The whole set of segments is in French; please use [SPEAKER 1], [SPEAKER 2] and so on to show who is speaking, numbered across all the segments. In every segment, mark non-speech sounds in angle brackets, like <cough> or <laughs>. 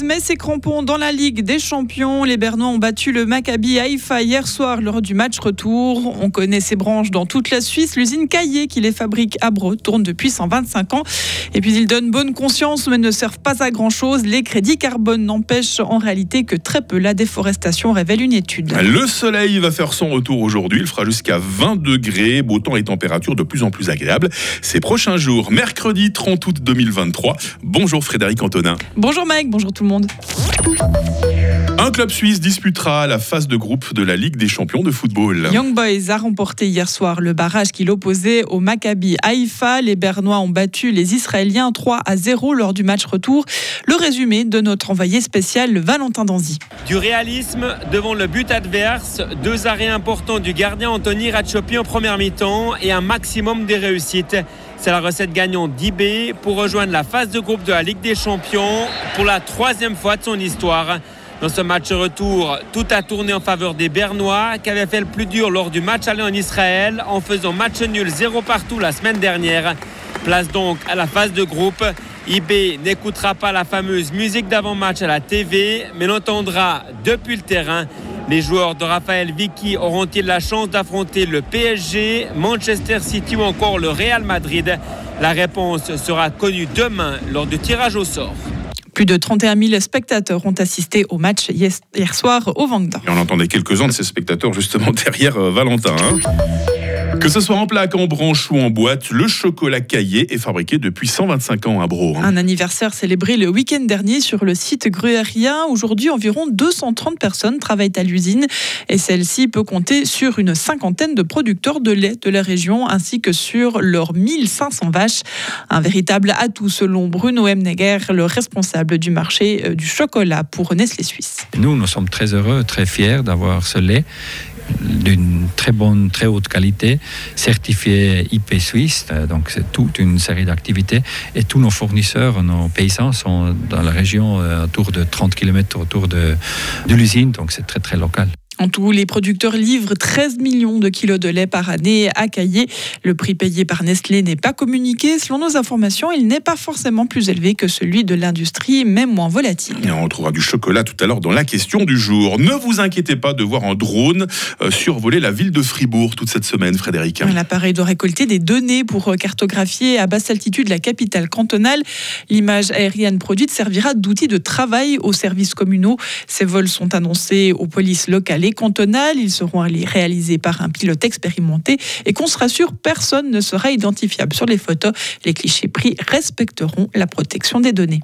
[SPEAKER 1] Boys met ses crampons dans la Ligue des Champions. Les Bernois ont battu le Maccabi Haïfa hier soir lors du match retour. On connaît ses branches dans toute la Suisse. L'usine Caillé qui les fabrique à Breux tourne depuis 125 ans. Et puis ils donnent bonne conscience mais ne servent pas à grand chose. Les crédits carbone n'empêchent en réalité que très peu la déforestation, révèle une étude.
[SPEAKER 2] Le soleil va faire son retour aujourd'hui. Il fera jusqu'à 20 degrés. Beau temps et température de plus en plus agréables ces prochains jours. Mercredi 30 août 2023. Bonjour Frédéric Antonin.
[SPEAKER 1] Bonjour Mike, bonjour tout le monde.
[SPEAKER 2] Un club suisse disputera la phase de groupe de la Ligue des champions de football.
[SPEAKER 1] Young Boys a remporté hier soir le barrage qui l'opposait au Maccabi Haïfa. Les Bernois ont battu les Israéliens 3 à 0 lors du match retour. Le résumé de notre envoyé spécial Valentin Danzy.
[SPEAKER 3] Du réalisme devant le but adverse, deux arrêts importants du gardien Anthony Ratchopi en première mi-temps et un maximum des réussites. C'est la recette gagnante d'IB pour rejoindre la phase de groupe de la Ligue des Champions pour la troisième fois de son histoire. Dans ce match retour, tout a tourné en faveur des Bernois qui avaient fait le plus dur lors du match aller en Israël en faisant match nul zéro partout la semaine dernière. Place donc à la phase de groupe. IB n'écoutera pas la fameuse musique d'avant-match à la TV, mais l'entendra depuis le terrain. Les joueurs de Raphaël Vicky auront-ils la chance d'affronter le PSG, Manchester City ou encore le Real Madrid? La réponse sera connue demain lors du tirage au sort.
[SPEAKER 1] Plus de 31 000 spectateurs ont assisté au match hier soir au Vangda.
[SPEAKER 2] Et on entendait quelques-uns de ces spectateurs justement <laughs> derrière euh, Valentin. Hein. Que ce soit en plaque, en branche ou en boîte, le chocolat caillé est fabriqué depuis 125 ans à Bro.
[SPEAKER 1] Hein. Un anniversaire célébré le week-end dernier sur le site gruérien. Aujourd'hui, environ 230 personnes travaillent à l'usine et celle-ci peut compter sur une cinquantaine de producteurs de lait de la région ainsi que sur leurs 1500 vaches. Un véritable atout selon Bruno Emneger, le responsable du marché euh, du chocolat pour Nestlé Suisse.
[SPEAKER 4] Nous, nous sommes très heureux, très fiers d'avoir ce lait d'une très bonne, très haute qualité, certifié IP Suisse. Euh, donc c'est toute une série d'activités. Et tous nos fournisseurs, nos paysans sont dans la région euh, autour de 30 km autour de, de l'usine. Donc c'est très très local.
[SPEAKER 1] En tout, les producteurs livrent 13 millions de kilos de lait par année à Caillé. Le prix payé par Nestlé n'est pas communiqué. Selon nos informations, il n'est pas forcément plus élevé que celui de l'industrie, même moins volatile.
[SPEAKER 2] Et on retrouvera du chocolat tout à l'heure dans la question du jour. Ne vous inquiétez pas de voir un drone euh, survoler la ville de Fribourg toute cette semaine, Frédéric.
[SPEAKER 1] L'appareil doit récolter des données pour euh, cartographier à basse altitude la capitale cantonale. L'image aérienne produite servira d'outil de travail aux services communaux. Ces vols sont annoncés aux polices locales Ils seront réalisés par un pilote expérimenté et qu'on se rassure, personne ne sera identifiable sur les photos. Les clichés pris respecteront la protection des données.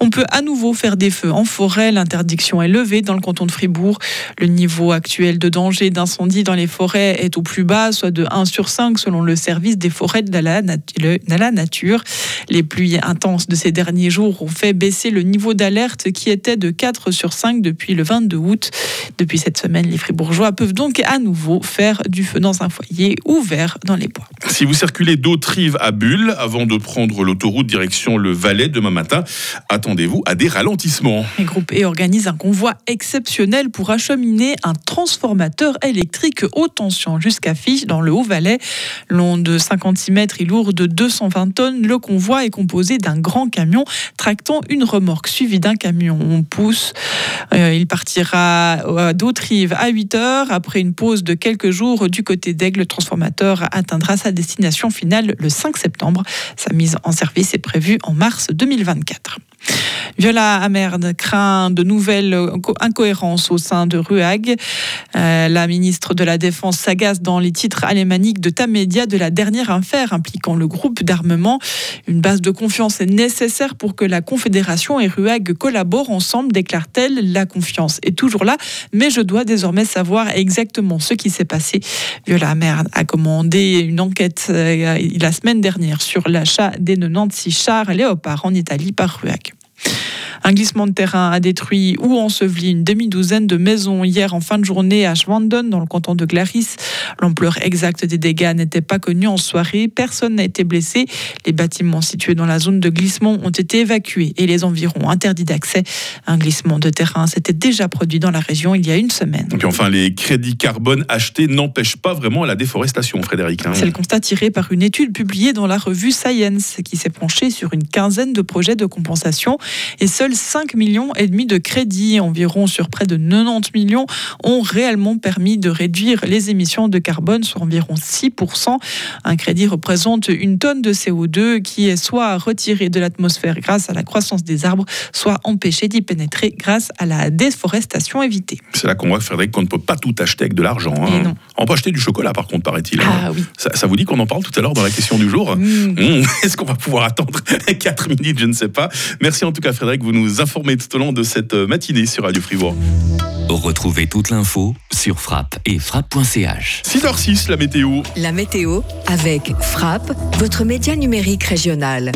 [SPEAKER 1] On peut à nouveau faire des feux en forêt. L'interdiction est levée dans le canton de Fribourg. Le niveau actuel de danger d'incendie dans les forêts est au plus bas, soit de 1 sur 5 selon le service des forêts de la, nature. Les pluies intenses de ces derniers jours ont fait baisser le niveau d'alerte qui était de 4 sur 5 depuis le 22 août. Depuis cette semaine, les Fribourgeois peuvent donc à nouveau faire du feu dans un foyer ouvert dans les bois.
[SPEAKER 2] Si vous circulez d'autres rive à Bulle avant de prendre l'autoroute direction le Valais demain matin, attendez-vous à des ralentissements.
[SPEAKER 1] Le groupe E organise un convoi exceptionnel pour acheminer un transformateur électrique haute tension jusqu'à Fiche dans le Haut-Valais. Long de 56 mètres et lourd de 220 tonnes, le convoi est composé d'un grand camion tractant une remorque suivie d'un camion. On pousse. Euh, il partira d'autres rives à 8 heures. Après une pause de quelques jours du côté d'Aigle, le transformateur atteindra sa destination finale le 5 septembre. Sa mise en service est prévue en mars 2024. Viola Amerde craint de nouvelles incohérences au sein de RUAG. Euh, la ministre de la Défense s'agace dans les titres alémaniques de Tamedia de la dernière affaire impliquant le groupe d'armement. Une base de confiance est nécessaire pour que la Confédération et RUAG collaborent ensemble, déclare-t-elle. La confiance est toujours là, mais je dois désormais savoir exactement ce qui s'est passé. Viola Amerde a commandé une enquête euh, la semaine dernière sur l'achat des 96 chars Léopard en Italie par RUAG. Un glissement de terrain a détruit ou enseveli une demi-douzaine de maisons hier en fin de journée à Schwanden, dans le canton de Glaris. L'ampleur exacte des dégâts n'était pas connue en soirée. Personne n'a été blessé. Les bâtiments situés dans la zone de glissement ont été évacués et les environs interdits d'accès. Un glissement de terrain s'était déjà produit dans la région il y a une semaine.
[SPEAKER 2] Et puis enfin, les crédits carbone achetés n'empêchent pas vraiment la déforestation, Frédéric. Hein.
[SPEAKER 1] C'est le constat tiré par une étude publiée dans la revue Science qui s'est penchée sur une quinzaine de projets de compensation et seuls 5 millions et demi de crédits, environ sur près de 90 millions, ont réellement permis de réduire les émissions de carbone, sur environ 6%. Un crédit représente une tonne de CO2 qui est soit retirée de l'atmosphère grâce à la croissance des arbres, soit empêchée d'y pénétrer grâce à la déforestation évitée.
[SPEAKER 2] C'est là qu'on voit, Frédéric, qu'on ne peut pas tout acheter avec de l'argent. Hein. On peut acheter du chocolat, par contre, paraît-il.
[SPEAKER 1] Hein. Ah, oui.
[SPEAKER 2] ça, vous dit qu'on en parle tout à l'heure dans la question du jour? Mmh. Mmh. <laughs> Est-ce qu'on va pouvoir attendre <laughs> 4 minutes? Je ne sais pas. Merci en tout cas, Frédéric, vous nous informez tout au long de cette matinée sur Radio Fribourg.
[SPEAKER 5] Retrouvez toute l'info sur frappe et frappe.ch.
[SPEAKER 2] 6h06, la météo.
[SPEAKER 6] La météo avec Frappe, votre média numérique régional.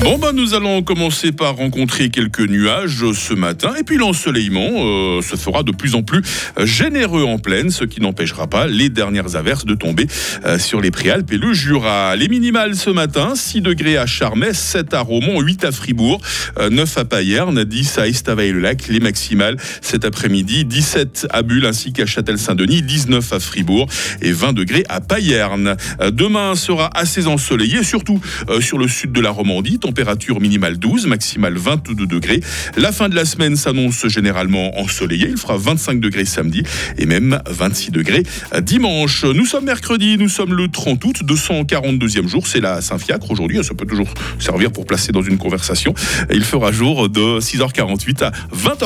[SPEAKER 2] Bon ben nous allons commencer par rencontrer quelques nuages ce matin et puis l'ensoleillement euh, se fera de plus en plus généreux en plaine, ce qui n'empêchera pas les dernières averses de tomber euh, sur les Préalpes et le Jura. Les minimales ce matin, 6 degrés à Charmey, 7 à Romont, 8 à Fribourg, 9 euh, à Payerne, 10 à Estavayer-le-Lac, les maximales cet après-midi, 17 à Bulle ainsi qu'à Châtel-Saint-Denis, 19 à Fribourg et 20 degrés à Payerne. Demain sera assez ensoleillé, surtout sur le sud de la Romandie température minimale 12, maximale 22 degrés. La fin de la semaine s'annonce généralement ensoleillée. Il fera 25 degrés samedi et même 26 degrés dimanche. Nous sommes mercredi, nous sommes le 30 août, 242e jour. C'est la Saint-Fiacre aujourd'hui. Ça peut toujours servir pour placer dans une conversation. Il fera jour de 6h48 à 20h.